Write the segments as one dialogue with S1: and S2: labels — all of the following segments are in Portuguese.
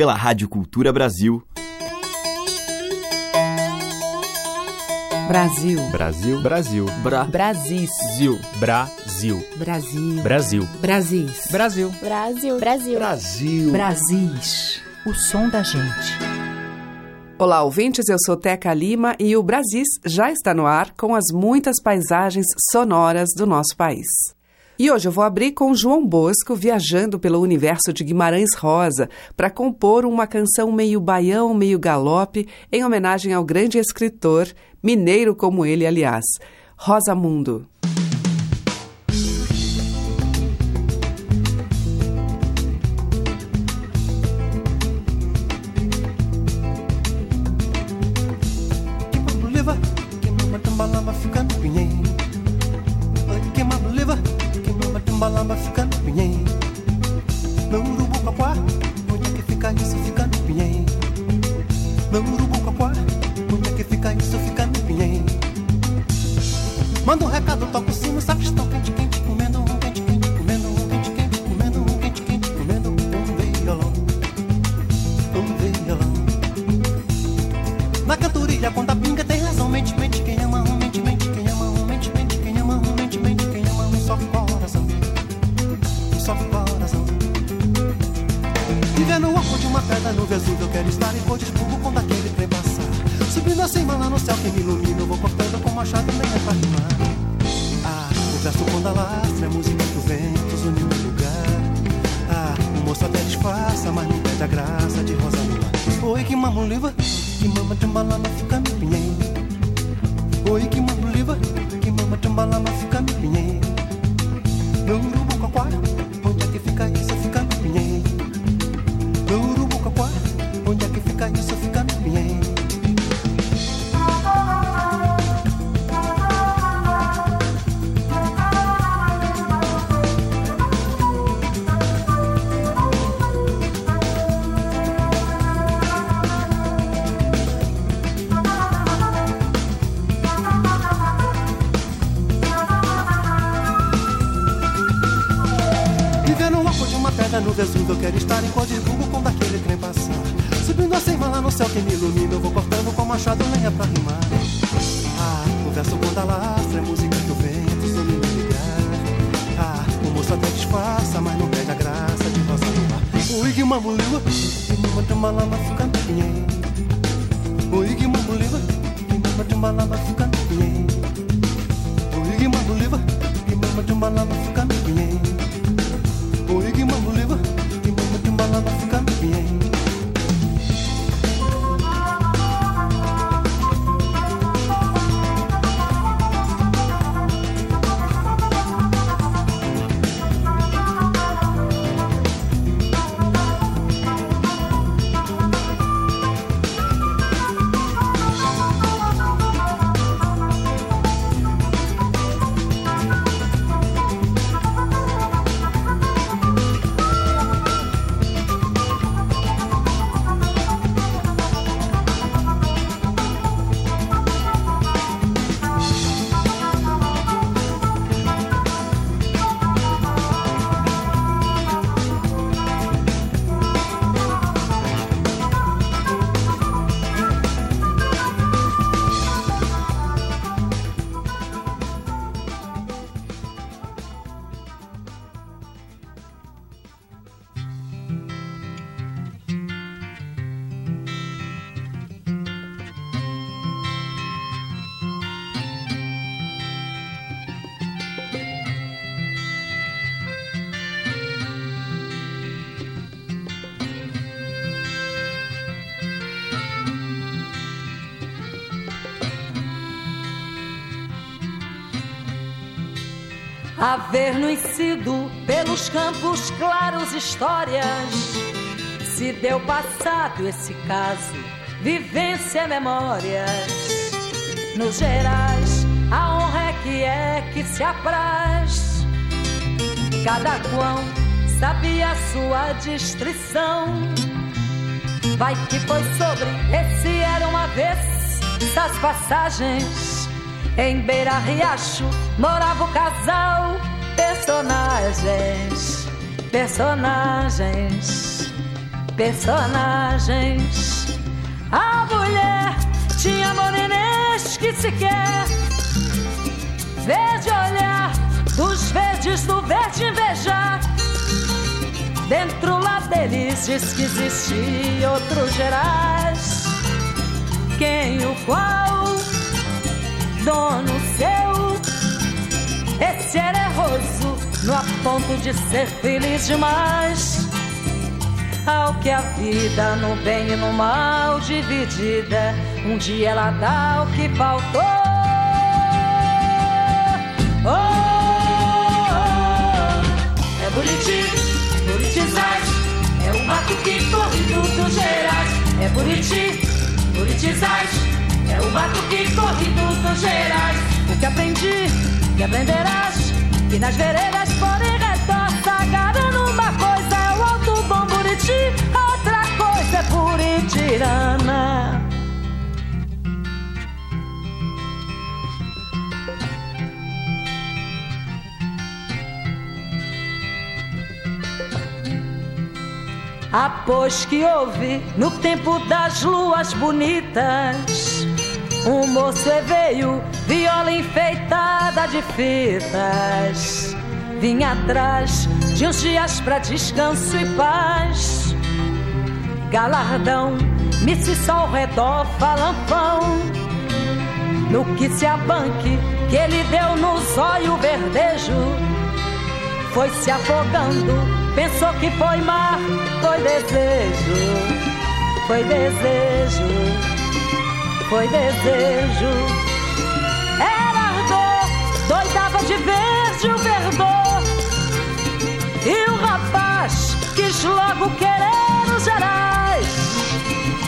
S1: pela Rádio Cultura Brasil.
S2: Brasil.
S3: Brasil. Brasil.
S2: Bra. Brasil.
S3: Brasil.
S2: Brasil.
S3: Brasil.
S2: Brasil.
S3: Brasil.
S4: Brasil. Brasil.
S5: Brasil.
S2: Brasis. O som da gente.
S6: Olá, ouvintes, eu sou Teca Lima e o Brasis já está no ar com as muitas paisagens sonoras do nosso país. E hoje eu vou abrir com João Bosco viajando pelo universo de Guimarães Rosa para compor uma canção meio baião, meio galope, em homenagem ao grande escritor, mineiro como ele, aliás, Rosa Mundo.
S5: Oi que mamuliva, que mama tambala na fica me pinhei. Oi que mamuliva, que mama tambala na fica me pinhei. No urubu caquara, onde é que fica isso fica me pinhei. No urubu caquara, onde é que fica isso fica com lenha pra rimar. Ah, o verso quando lastra, é música que o vento soube me ligar. Ah, o moço até disfarça, mas não perde a graça de rosa no ar. O Ig Mamulila, e Mama de Malama fica no
S7: campos claros histórias. Se deu passado esse caso, vivência memórias. Nos gerais, a honra é que é que se apraz. Cada quão sabia sua distrição. Vai que foi sobre esse era uma vez essas passagens. Em Beira Riacho morava o casal. Personagens, personagens, personagens. A mulher tinha morenês que sequer verde olhar dos verdes do verde invejar. Dentro lá deles diz que existia outros gerais, quem o qual? Dono seu. Esse era erroso no aponto de ser feliz demais. Ao que a vida no bem e no mal dividida, um dia ela dá o que faltou. Oh, oh, oh. É Buriti, Buritizais, é o mato que corre dos gerais. É Buriti, Buritizais, é o mato que corre dos gerais. O que aprendi, que aprenderás, que nas veredas por em sagrando uma coisa é o alto bom Buriti, outra coisa é Buritirana. Após que houve no tempo das luas bonitas, um moço veio, viola enfeitada de fitas, vinha atrás de uns dias pra descanso e paz. Galardão, missa ao redor, falampão, no que se abanque que ele deu no zóio verdejo, foi se afogando Pensou que foi mar, foi desejo, foi desejo, foi desejo. De verde o verdor. E o rapaz quis logo querer os gerais.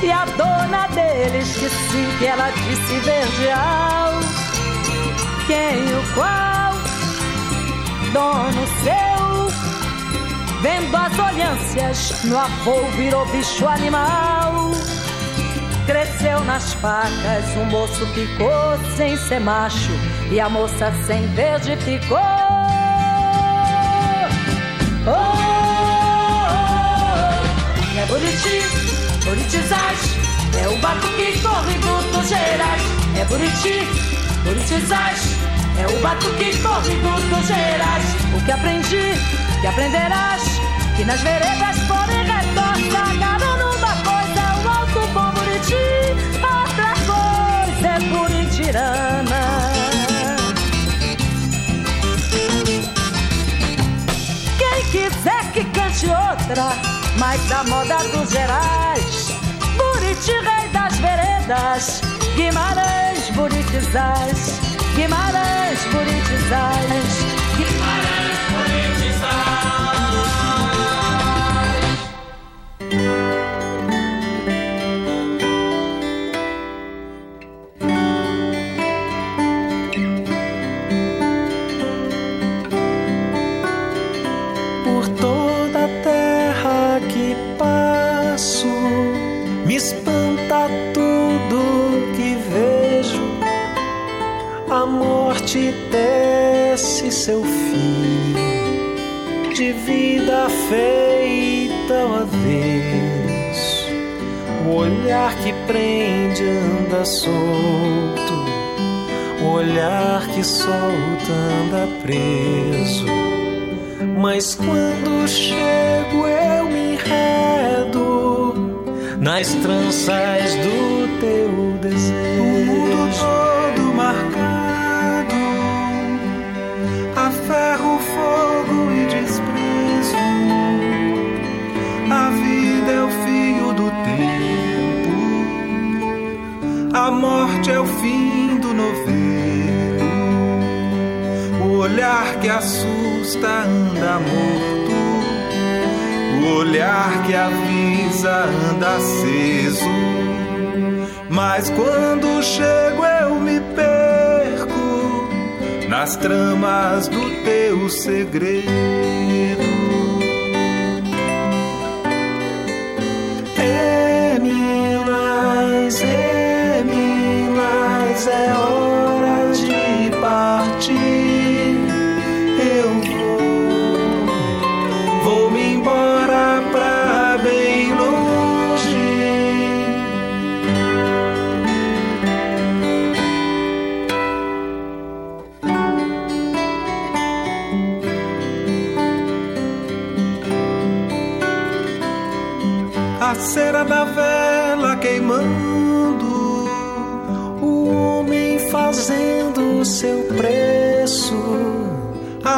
S7: E a dona deles que sim, que ela disse verdeal. Quem o qual, dono seu Vendo as olhâncias, no avô virou bicho animal. Cresceu nas facas, o moço ficou sem ser macho e a moça sem verde ficou. Oh, oh, oh. É Buriti, Buritizais, é o batuque corre dos gerais. É Buriti, Buritizais, é o batuque corre dos gerais. O que aprendi, que aprenderás que nas veredas Quem quiser que cante outra, mas da moda dos gerais, Buriti, rei das veredas, Guimarães, Buritizais, Guimarães, Buritizais,
S8: feita ao avesso. O olhar que prende anda solto, o olhar que solta anda preso. Mas quando chego eu me enredo nas tranças do teu morte é o fim do novelo. O olhar que assusta anda morto. O olhar que avisa anda aceso. Mas quando chego eu me perco nas tramas do teu segredo.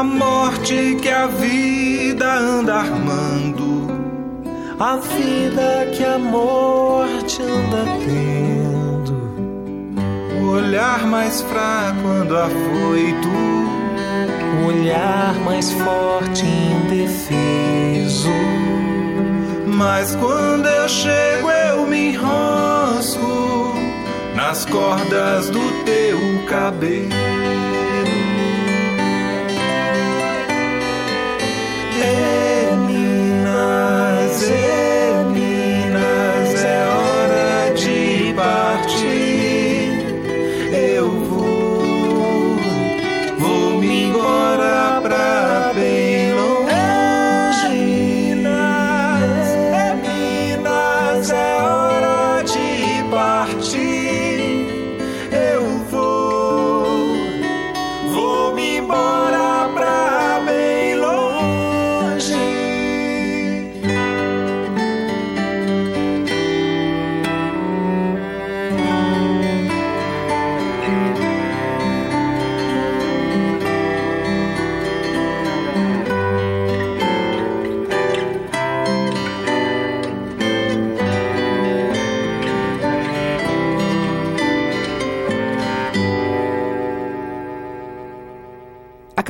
S8: Morte que a vida anda armando, a vida que a morte anda tendo, o olhar mais fraco quando afoito, o olhar mais forte indefeso. Mas quando eu chego, eu me enrosco nas cordas do teu cabelo.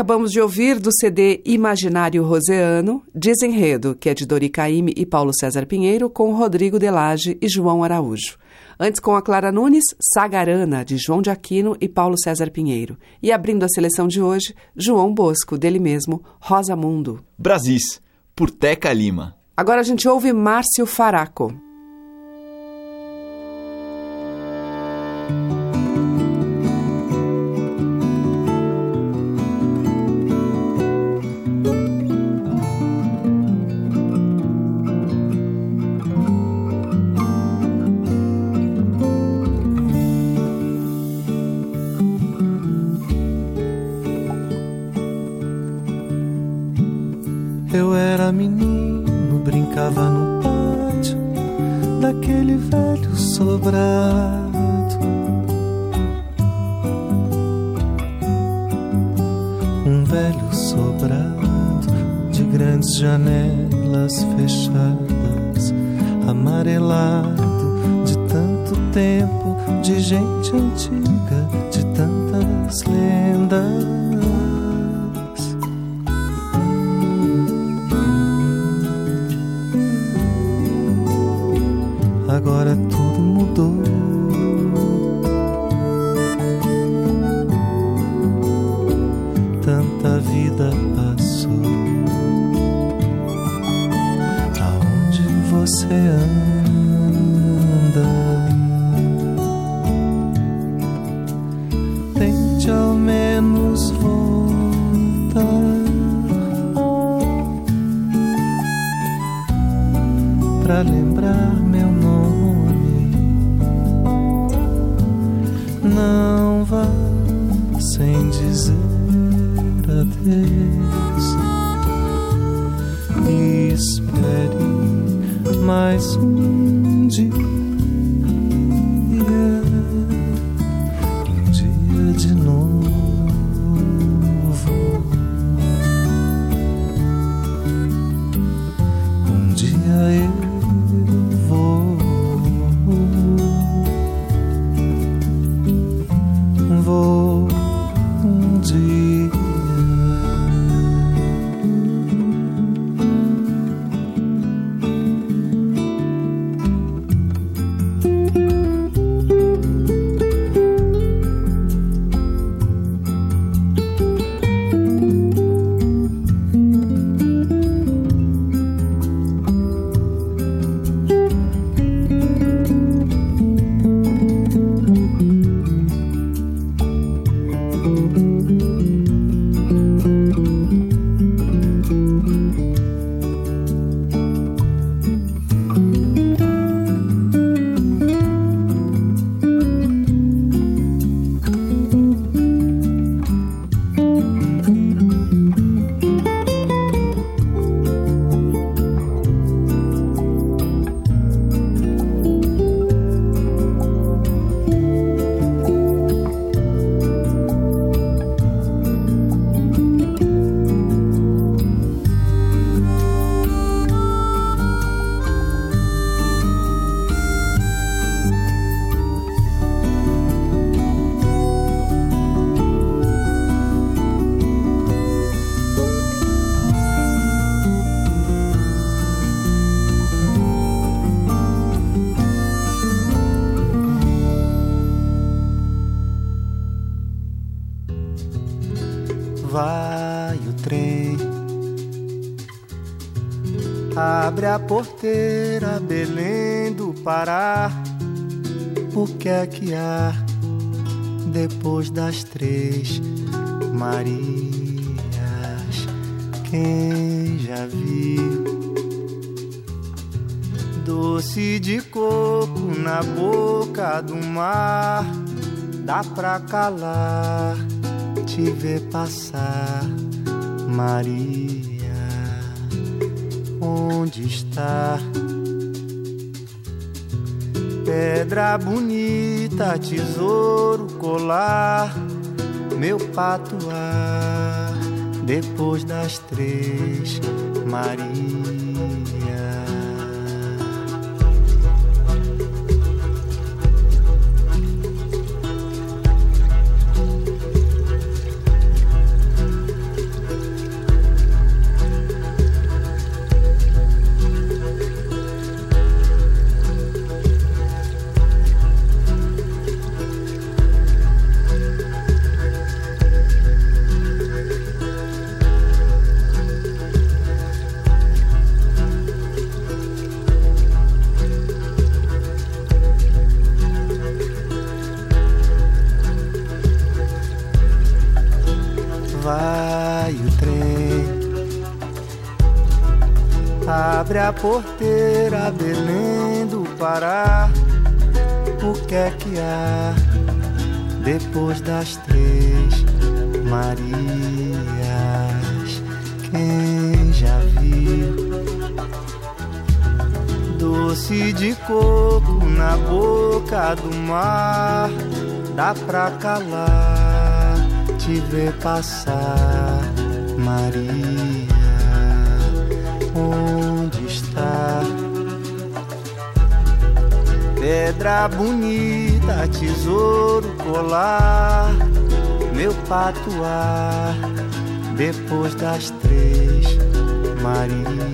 S6: Acabamos de ouvir do CD Imaginário Roseano, Desenredo, que é de Dori Caymmi e Paulo César Pinheiro, com Rodrigo Delage e João Araújo. Antes, com a Clara Nunes, Sagarana, de João de Aquino e Paulo César Pinheiro. E abrindo a seleção de hoje, João Bosco, dele mesmo, Rosa Mundo.
S9: Brasis, por Teca Lima.
S6: Agora a gente ouve Márcio Faraco.
S8: Um
S10: Abre a porteira, Belém do Pará. O que é que há depois das três Marias? Quem já viu? Doce de coco na boca do mar, dá pra calar, te ver passar, Maria onde está? Pedra bonita, tesouro, colar, meu patuar, depois das três, Maria. Porteira, Belém do Pará. O que é que há depois das três Marias? Quem já viu? Doce de coco na boca do mar, dá pra calar, te ver passar, Maria. Onde Pedra bonita, tesouro colar, meu patuar, depois das três, Maria.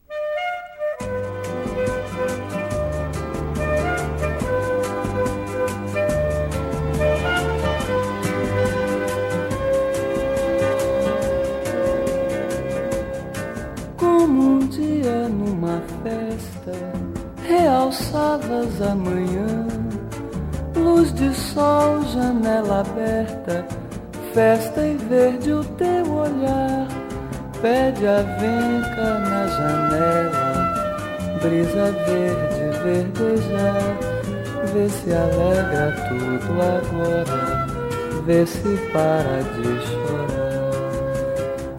S11: Se para de chorar.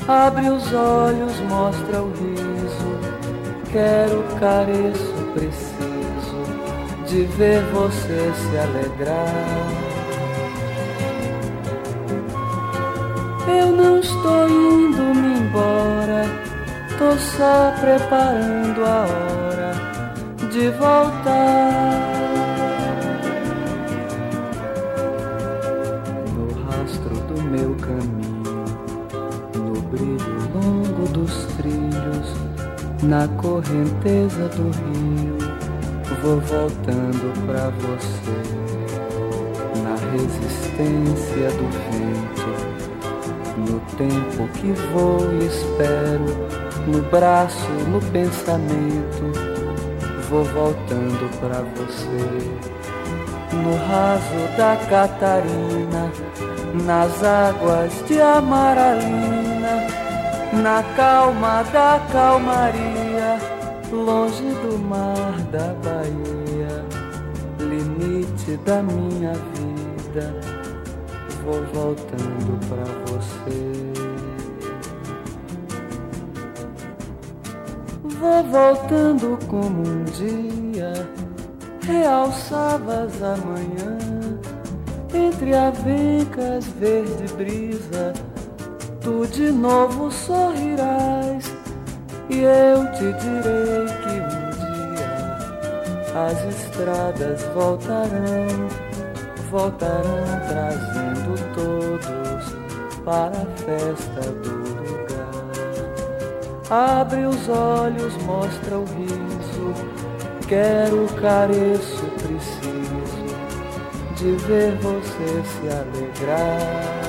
S11: Abre os olhos, mostra o riso, quero, careço, preciso de ver você se alegrar. Eu não estou indo me embora, tô só preparando a hora de voltar. Na correnteza do rio, vou voltando pra você. Na resistência do vento no tempo que vou e espero, no braço, no pensamento, vou voltando para você. No raso da Catarina, nas águas de Amaralina, na calma da calmaria, da Bahia, limite da minha vida vou voltando pra você. Vou voltando como um dia realçavas a manhã entre avencas verde brisa tu de novo sorrirás e eu te direi as estradas voltarão, voltarão trazendo todos para a festa do lugar. Abre os olhos, mostra o riso, quero, careço, preciso de ver você se alegrar.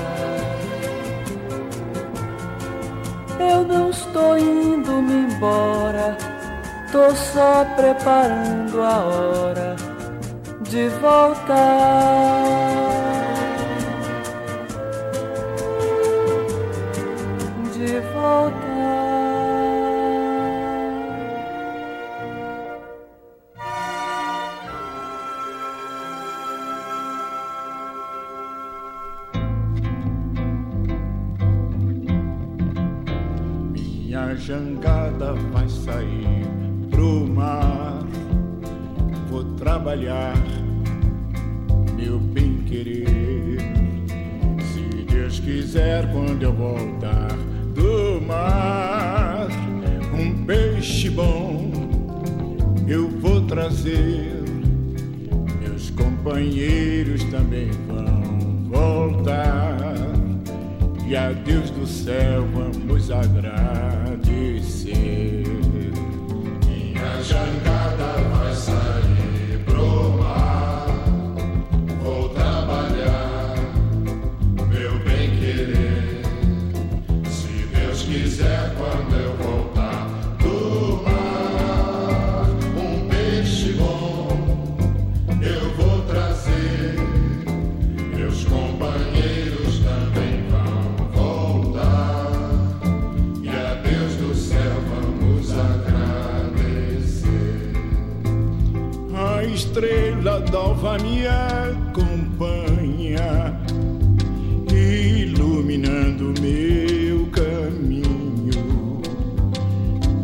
S11: Eu não estou indo me embora, tô só preparando a hora de voltar.
S12: Companheiros também vão voltar. E a Deus do céu estrela d'alva me acompanha, iluminando meu caminho.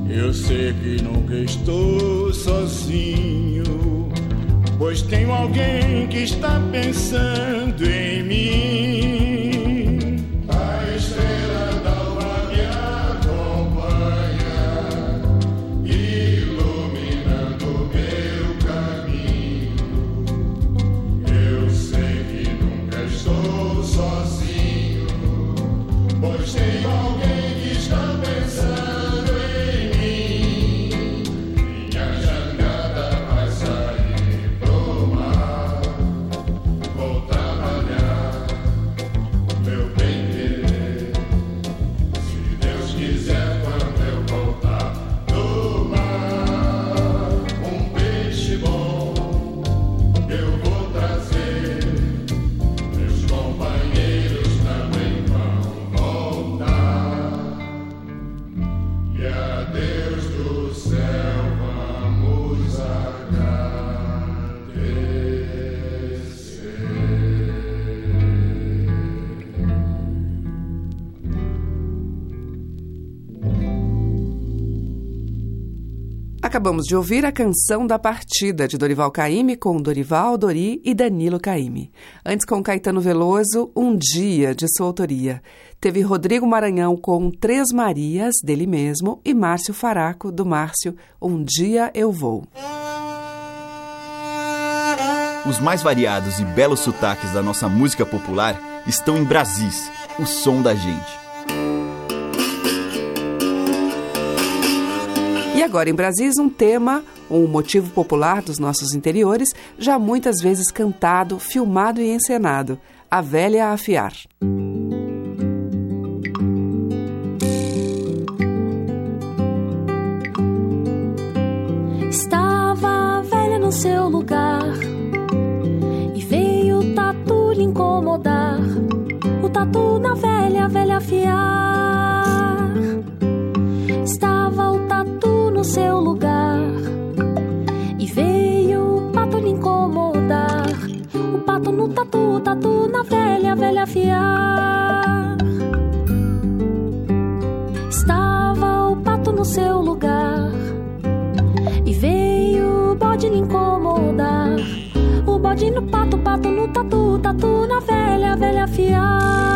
S12: Eu sei que nunca estou sozinho, pois tenho alguém que está pensando em mim.
S6: Acabamos de ouvir a canção da partida de Dorival Caymmi com Dorival Dori e Danilo Caymmi. Antes com Caetano Veloso, Um Dia de sua autoria. Teve Rodrigo Maranhão com Três Marias dele mesmo e Márcio Faraco do Márcio Um Dia Eu Vou.
S1: Os mais variados e belos sotaques da nossa música popular estão em Brasis, o som da gente.
S6: E agora em Brasis, um tema, um motivo popular dos nossos interiores, já muitas vezes cantado, filmado e encenado: A Velha a Afiar.
S13: Estava a velha no seu lugar e veio o tatu lhe incomodar. O tatu na velha, no seu lugar e veio o pato lhe incomodar. O pato no tatu, o tatu na velha, velha afiar. Estava o pato no seu lugar e veio o bode lhe incomodar. O bode no pato, pato no tatu, tatu na velha, velha afiar.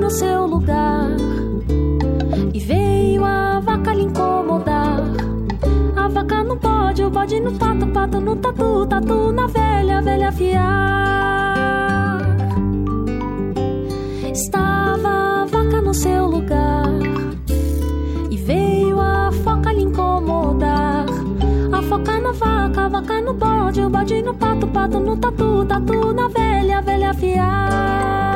S13: no seu lugar. Bode, no pato, pato no tatu, tatu na velha, velha fiar. Estava a vaca no seu lugar. E veio a foca lhe incomodar. A foca na vaca, a vaca no bode, o bode no pato, pato no tatu, tatu na velha, velha fiar.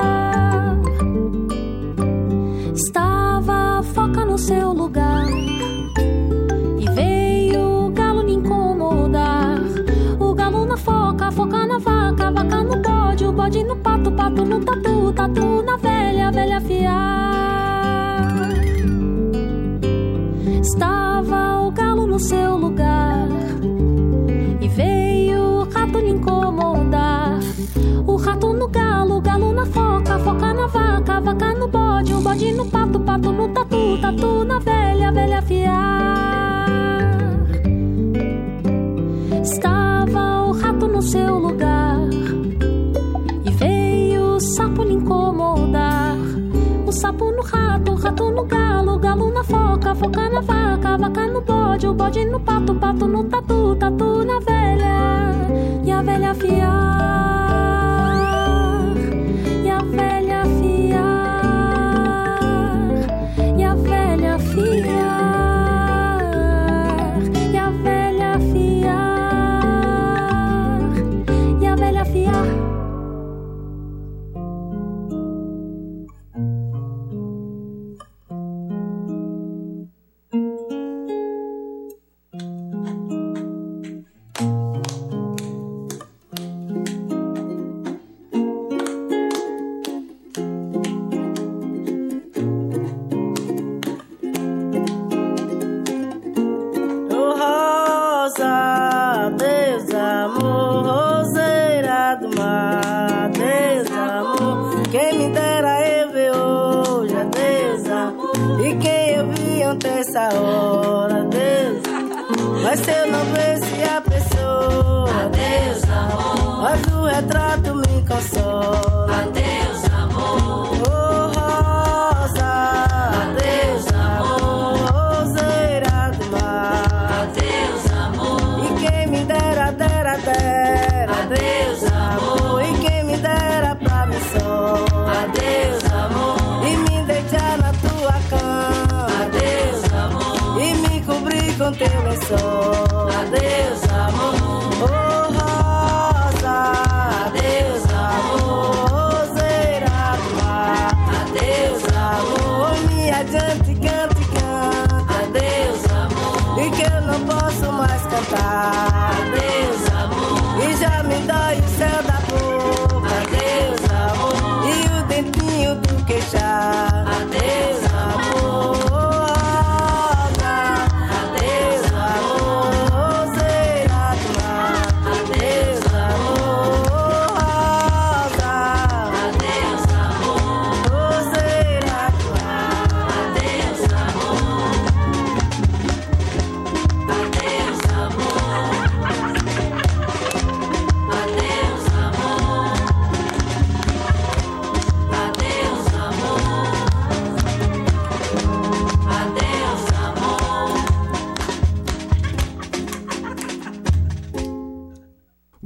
S13: Bode, no pato, pato no tatu, tatu na velha, velha fiar. Estava o galo no seu lugar. E veio o rato lhe incomodar. O rato no galo, galo na foca, foca na vaca, vaca no bode, o bode no pato, pato no tatu, tatu na velha, velha fiar. Estava o rato no seu lugar. Sapo no rato, rato no galo, galo na foca, foca na vaca, vaca no bode, o bode no pato, pato no tatu, tatu na velha. E a velha fiar.
S14: Essa hora, Deus. Mas se eu não visse a pessoa, Deus amor. Mas o retrato me consola, teu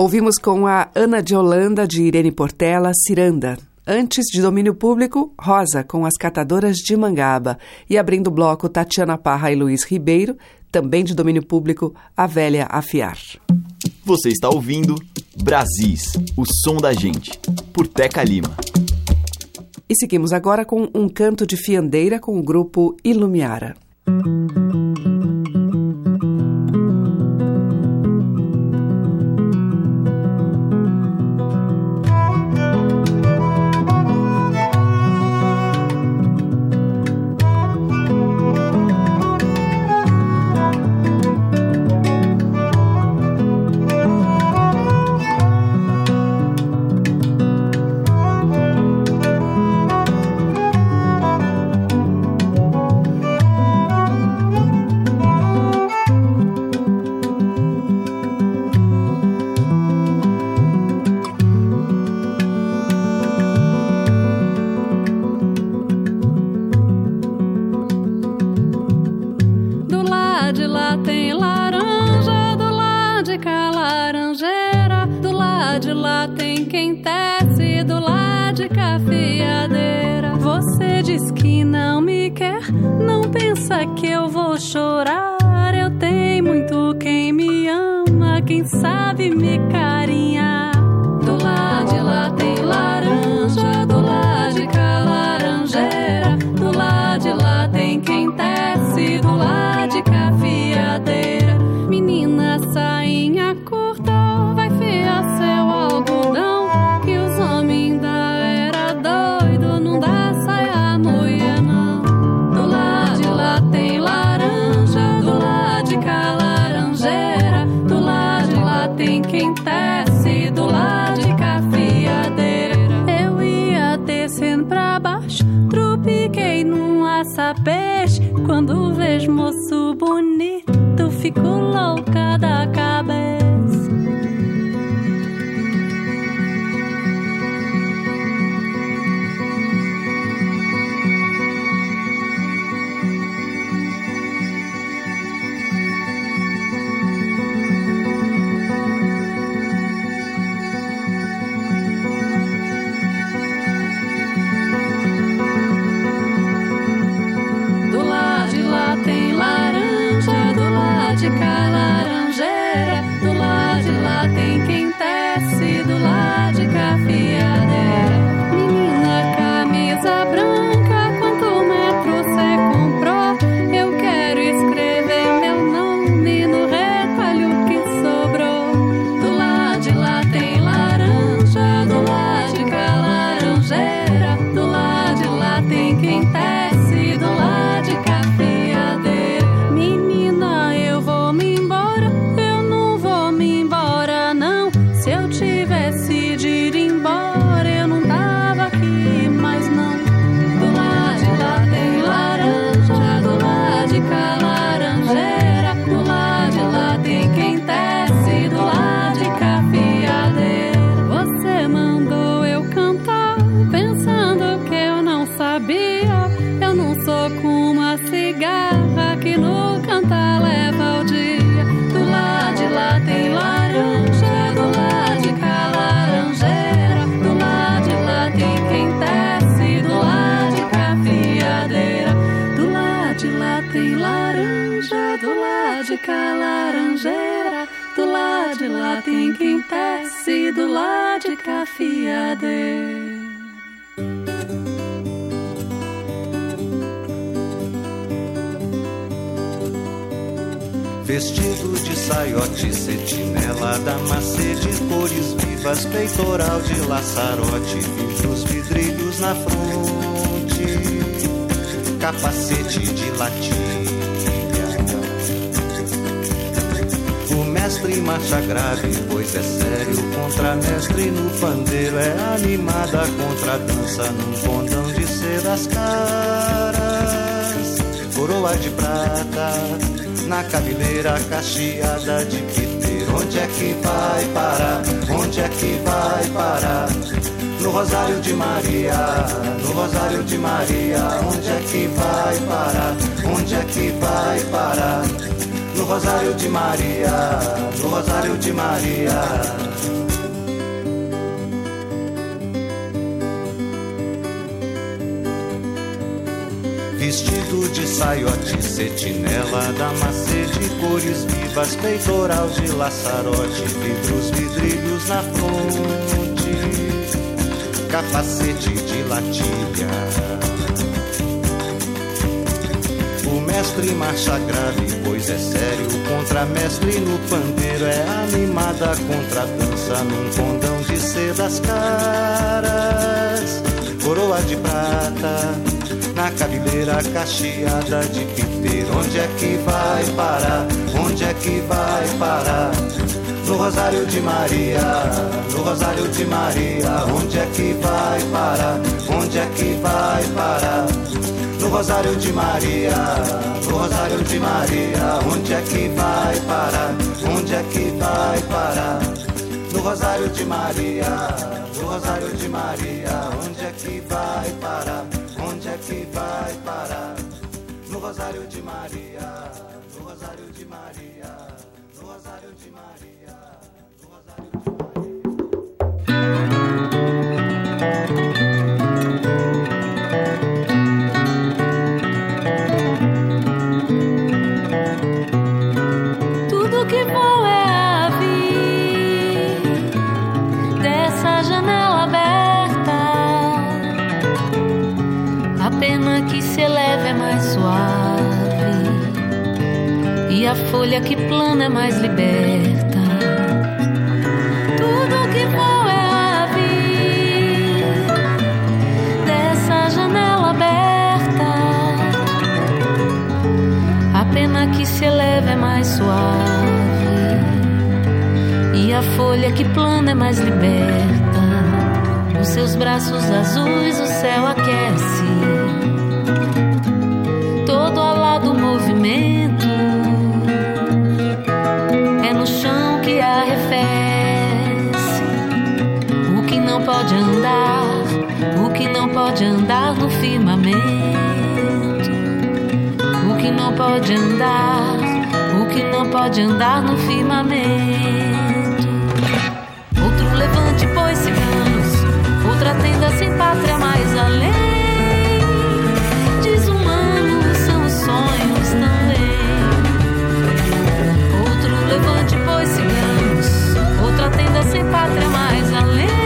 S6: Ouvimos com a Ana de Holanda, de Irene Portela, Ciranda. Antes de domínio público, Rosa, com as catadoras de Mangaba. E abrindo o bloco, Tatiana Parra e Luiz Ribeiro, também de domínio público, A Velha Afiar.
S9: Você está ouvindo Brasis, o som da gente, por Teca Lima.
S6: E seguimos agora com um canto de fiandeira com o grupo Ilumiara.
S15: lá de lá tem laranja, do lado de cá laranjeira, do lado de lá tem quem tece, do lado de cá fiadeira. Você diz que não me quer, não pensa que eu vou chorar. Eu tenho muito quem me ama, quem sabe me carinhar. Vestido cabeleira cacheada de piteiro. Onde é que vai parar? Onde é que vai parar? No Rosário de Maria, no Rosário de Maria, onde é que vai parar? Onde é que vai parar? No
S16: Rosário de Maria, no Rosário de Maria. Vestido de saiote, cetinela, damacê de cores vivas, peitoral de laçarote, vidros, vidrilhos na fronte, capacete de latilha. O mestre marcha grave, pois é sério. Contramestre no pandeiro é animada contra dança num condão de sedas caras. Coroa de prata na cabeleira cacheada de piteiro. Onde é que vai parar? Onde é que vai parar? No Rosário de Maria, no Rosário de Maria, onde é que vai parar? Onde é que vai parar? No Rosário de Maria, no Rosário de Maria, onde é que vai parar? Onde é que vai parar? No Rosário de Maria, no Rosário de Maria, onde é que vai parar? Onde é que vai parar? No Rosário de Maria, no Rosário de Maria, no Rosário de Maria, no Rosário de
S17: Tudo a folha que plana é mais liberta. Tudo que voa é ave dessa janela aberta. A pena que se eleva é mais suave e a folha que plana é mais liberta. Nos seus braços azuis o céu aquece. Todo ao lado o movimento pode andar, o que não pode andar no firmamento. O que não pode andar, o que não pode andar no firmamento. Outro levante, pois ciganos, outra tenda sem pátria mais além. Desumanos são os sonhos também. Outro levante, pois ciganos, outra tenda sem pátria mais além.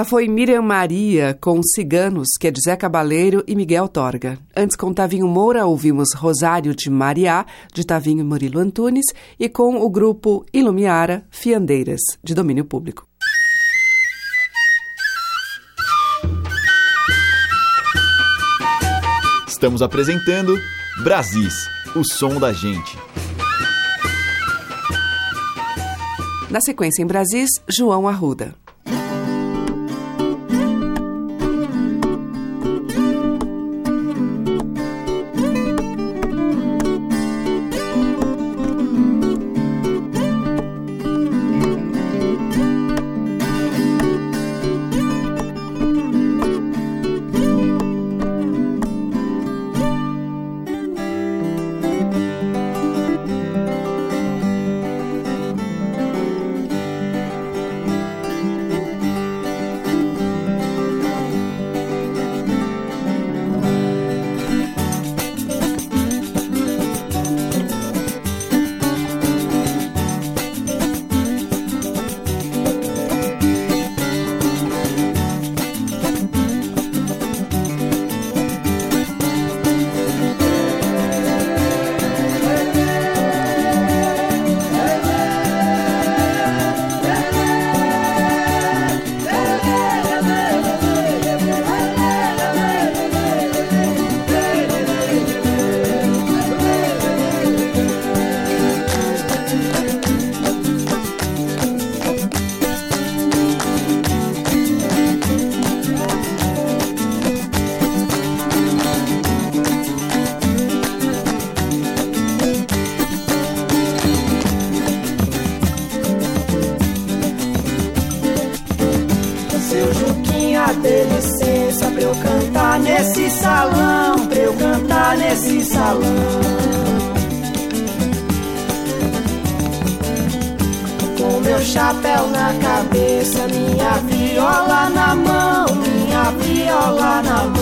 S17: Essa foi Miriam Maria com Ciganos, que é de Zé Cabaleiro e Miguel Torga. Antes, com Tavinho Moura, ouvimos Rosário de Mariá, de Tavinho e Murilo Antunes, e com o grupo Ilumiara, Fiandeiras, de domínio público. Estamos apresentando Brasis, o som da gente. Na sequência em Brasis, João Arruda. meu chapéu na cabeça, minha viola na mão, minha viola na mão.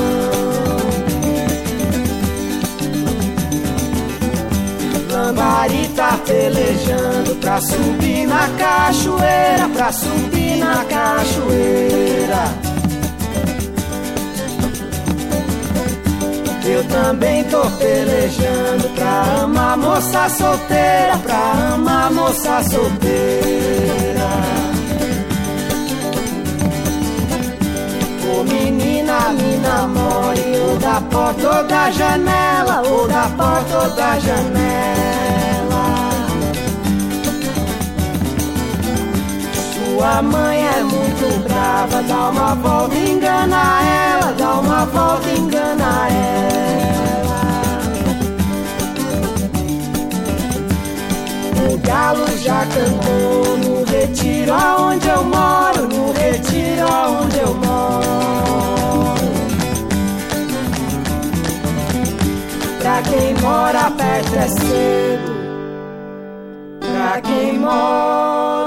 S17: Lambarita pelejando pra subir na cachoeira, pra subir na cachoeira. Eu também tô pelejando pra amar moça solteira, pra amar moça solteira. Ô menina, me namore, ou
S18: da porta ou da janela, ou da porta ou da janela. Sua mãe é muito brava, dá uma volta, engana ela, dá uma volta, engana ela. O galo já cantou no retiro aonde eu moro, no
S19: retiro aonde eu moro. Pra quem mora
S20: perto é cedo, pra quem mora.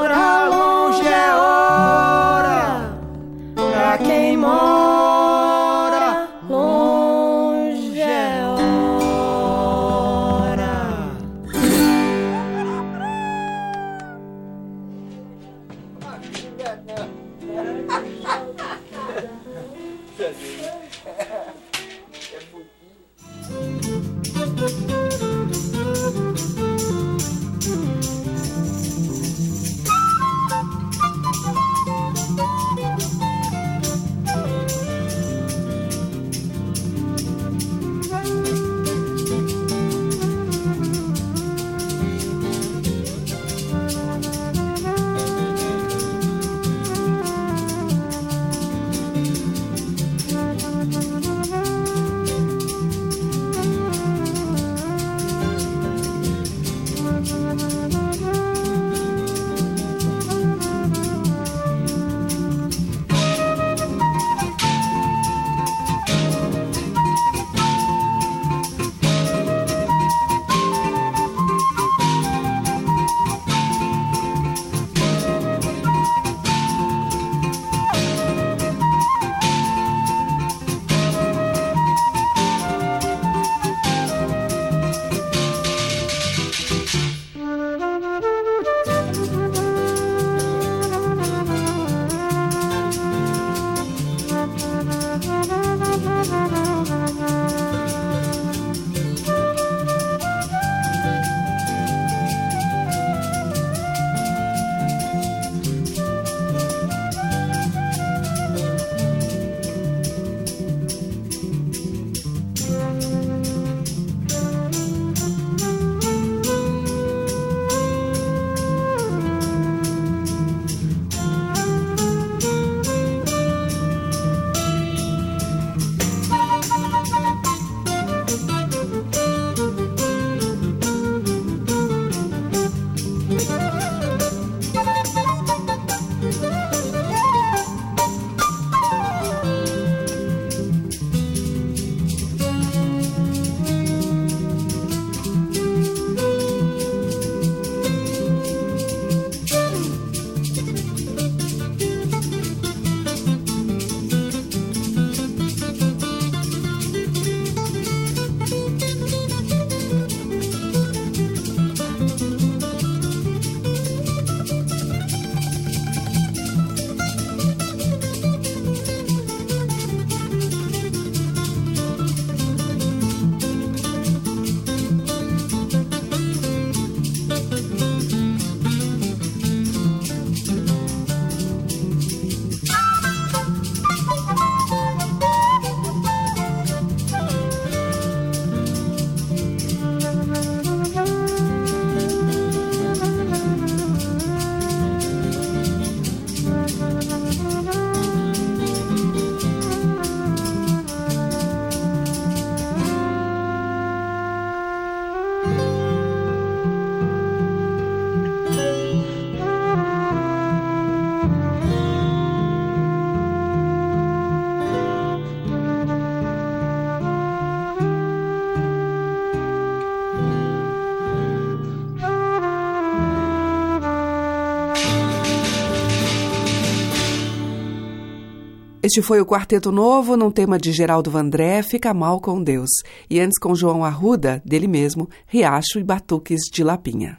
S5: Este foi o Quarteto Novo, num tema de Geraldo Vandré, Fica Mal com Deus. E antes com João Arruda, dele mesmo, Riacho e Batuques de Lapinha.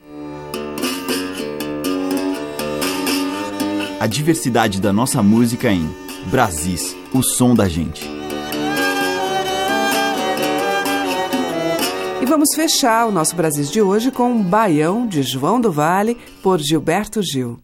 S1: A diversidade da nossa música em Brasis, o som da gente.
S5: E vamos fechar o nosso Brasis de hoje com um Baião de João do Vale por Gilberto Gil.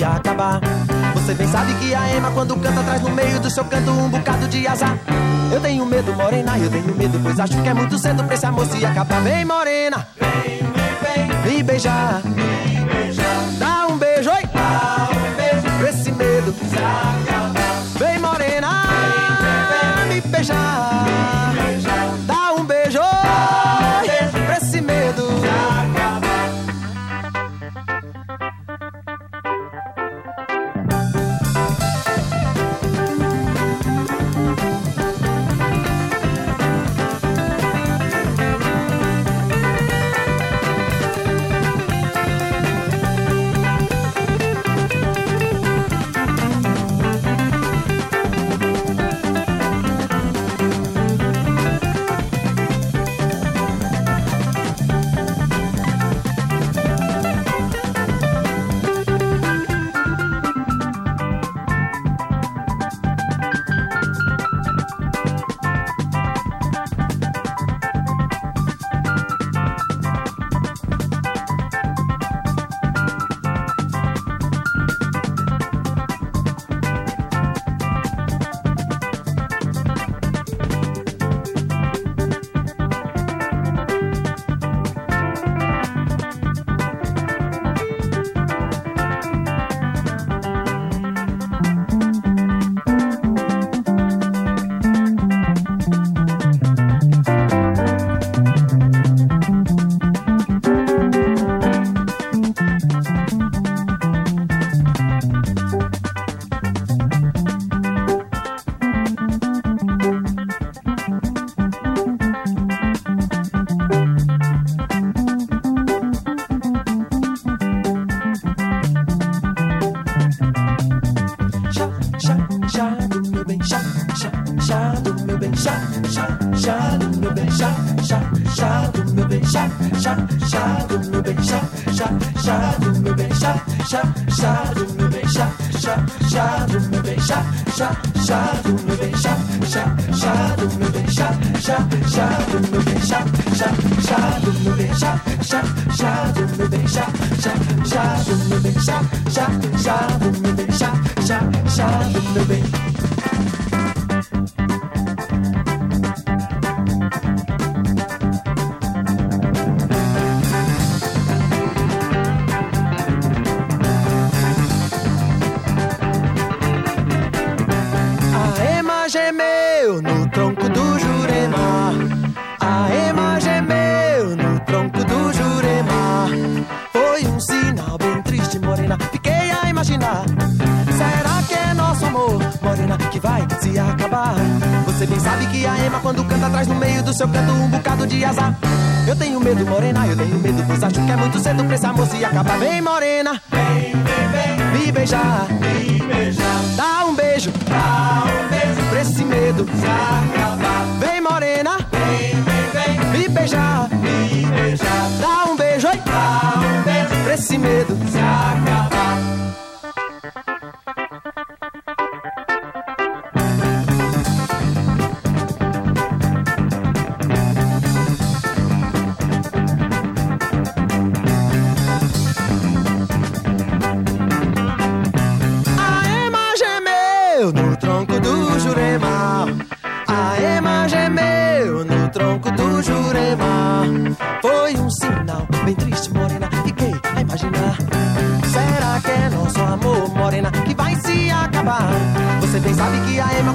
S21: Se acabar? Você bem sabe que a ema, quando canta, traz no meio do seu canto um bocado de azar. Eu tenho medo, morena, eu tenho medo, pois acho que é muito cedo pra esse amor se acabar. Vem, morena, vem, vem, vem, me beijar, me beijar. Dá um beijo, oi, dá um beijo, pra esse medo se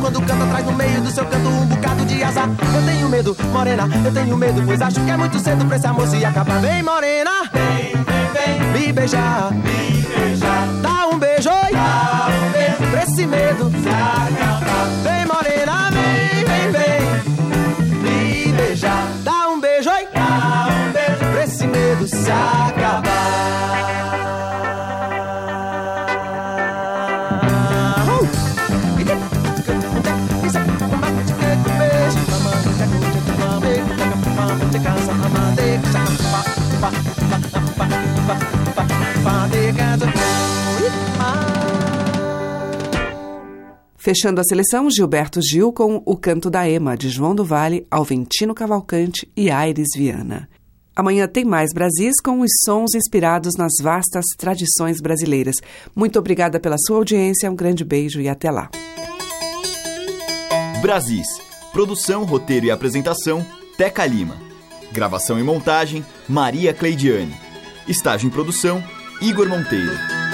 S5: quando canta, traz no meio do seu canto um bocado de azar. Eu tenho medo, morena, eu tenho medo, pois acho que é muito cedo pra esse amor se acabar. Vem, morena, vem, vem, vem, me beijar, me beijar. Dá um beijo, oi, dá um beijo pra esse medo se acabar. Vem, morena, vem, vem, vem, me beijar. Dá um beijo, oi, dá um beijo pra esse medo se
S6: Fechando a seleção, Gilberto Gil com O Canto da Ema, de João do Vale, Alventino Cavalcante e Aires Viana. Amanhã tem mais Brasis com os sons inspirados nas vastas tradições brasileiras. Muito obrigada pela sua audiência, um grande beijo e até lá.
S1: Brasis. Produção, roteiro e apresentação, Teca Lima. Gravação e montagem, Maria Cleidiane. Estágio em produção, Igor Monteiro.